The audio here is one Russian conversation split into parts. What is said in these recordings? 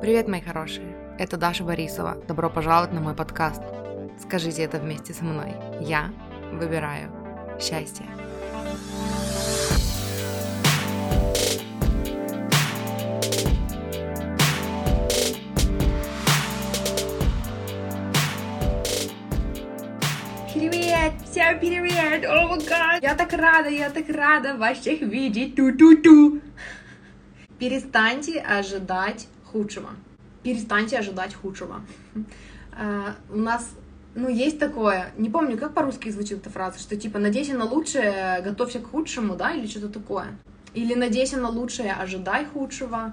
Привет, мои хорошие! Это Даша Борисова. Добро пожаловать на мой подкаст. Скажите это вместе со мной. Я выбираю счастье. Привет! Всем привет! О май гад! Я так рада, я так рада вас всех видеть! Ту-ту-ту! Перестаньте ожидать худшего. Перестаньте ожидать худшего. А, у нас, ну, есть такое, не помню, как по-русски звучит эта фраза, что типа «надейся на лучшее, готовься к худшему», да, или что-то такое. Или «надейся на лучшее, ожидай худшего»,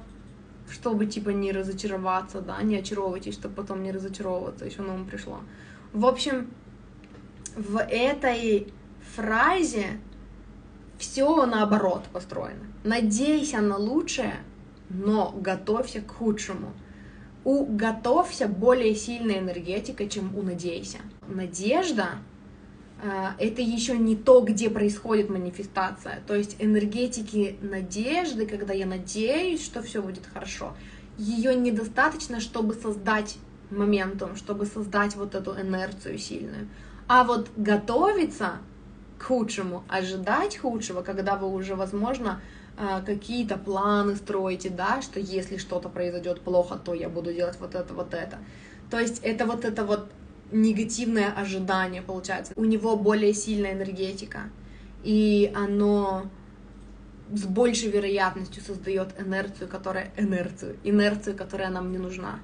чтобы, типа, не разочароваться, да, не очаровывайтесь, чтобы потом не разочаровываться, еще ум пришло. В общем, в этой фразе все наоборот построено. Надейся на лучшее, но готовься к худшему. У готовься более сильная энергетика, чем у надейся. Надежда э, это еще не то, где происходит манифестация. То есть энергетики надежды, когда я надеюсь, что все будет хорошо, ее недостаточно, чтобы создать моментум, чтобы создать вот эту инерцию сильную. А вот готовиться к худшему, ожидать худшего, когда вы уже, возможно, а, какие-то планы строите, да, что если что-то произойдет плохо, то я буду делать вот это, вот это. То есть это вот это вот негативное ожидание получается. У него более сильная энергетика, и оно с большей вероятностью создает инерцию, которая инерцию, инерцию, которая нам не нужна.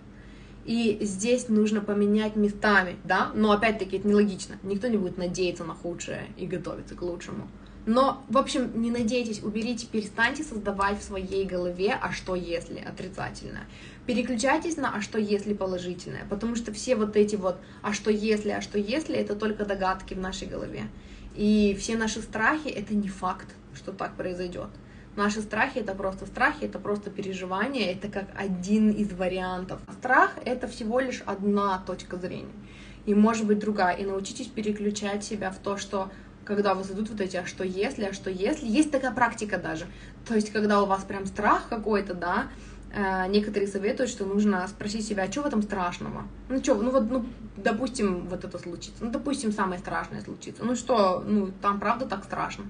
И здесь нужно поменять местами, да, но опять-таки это нелогично. Никто не будет надеяться на худшее и готовиться к лучшему. Но, в общем, не надейтесь, уберите, перестаньте создавать в своей голове «а что если» отрицательное. Переключайтесь на «а что если» положительное, потому что все вот эти вот «а что если», «а что если» — это только догадки в нашей голове. И все наши страхи — это не факт, что так произойдет. Наши страхи — это просто страхи, это просто переживания, это как один из вариантов. Страх — это всего лишь одна точка зрения, и может быть другая. И научитесь переключать себя в то, что когда вас идут вот эти, а что если, а что если. Есть такая практика даже. То есть, когда у вас прям страх какой-то, да, э, некоторые советуют, что нужно спросить себя, а что в этом страшного? Ну что, ну вот, ну, допустим, вот это случится. Ну, допустим, самое страшное случится. Ну что, ну, там правда так страшно.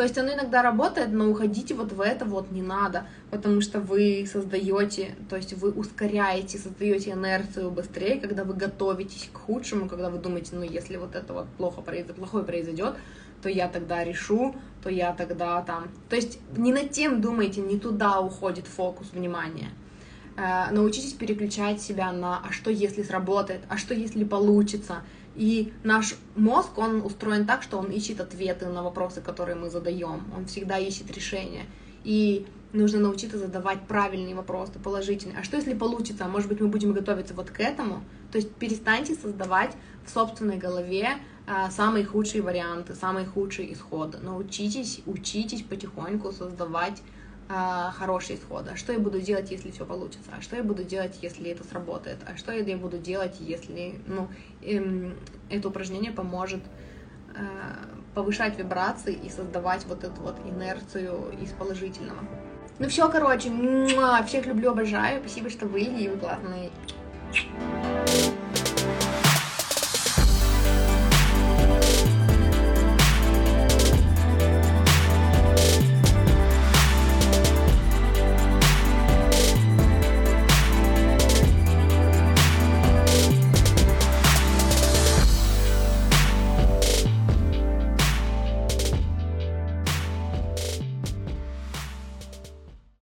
То есть оно иногда работает, но уходите вот в это вот не надо, потому что вы создаете, то есть вы ускоряете, создаете инерцию быстрее, когда вы готовитесь к худшему, когда вы думаете, ну если вот это вот плохо произойдет, плохое произойдет, то я тогда решу, то я тогда там... То есть не над тем думайте, не туда уходит фокус внимания. Э, научитесь переключать себя на «а что если сработает?», «а что если получится?», и наш мозг, он устроен так, что он ищет ответы на вопросы, которые мы задаем. Он всегда ищет решения. И нужно научиться задавать правильные вопросы, положительные. А что если получится? А может быть, мы будем готовиться вот к этому? То есть перестаньте создавать в собственной голове а, самые худшие варианты, самые худшие исходы. Научитесь, учитесь потихоньку создавать а, хорошие исходы. А что я буду делать, если все получится? А что я буду делать, если это сработает? А что я буду делать, если ну, эм, это упражнение поможет э, повышать вибрации и создавать вот эту вот инерцию из положительного. Ну все, короче, всех люблю, обожаю. Спасибо, что вы, и вы классные.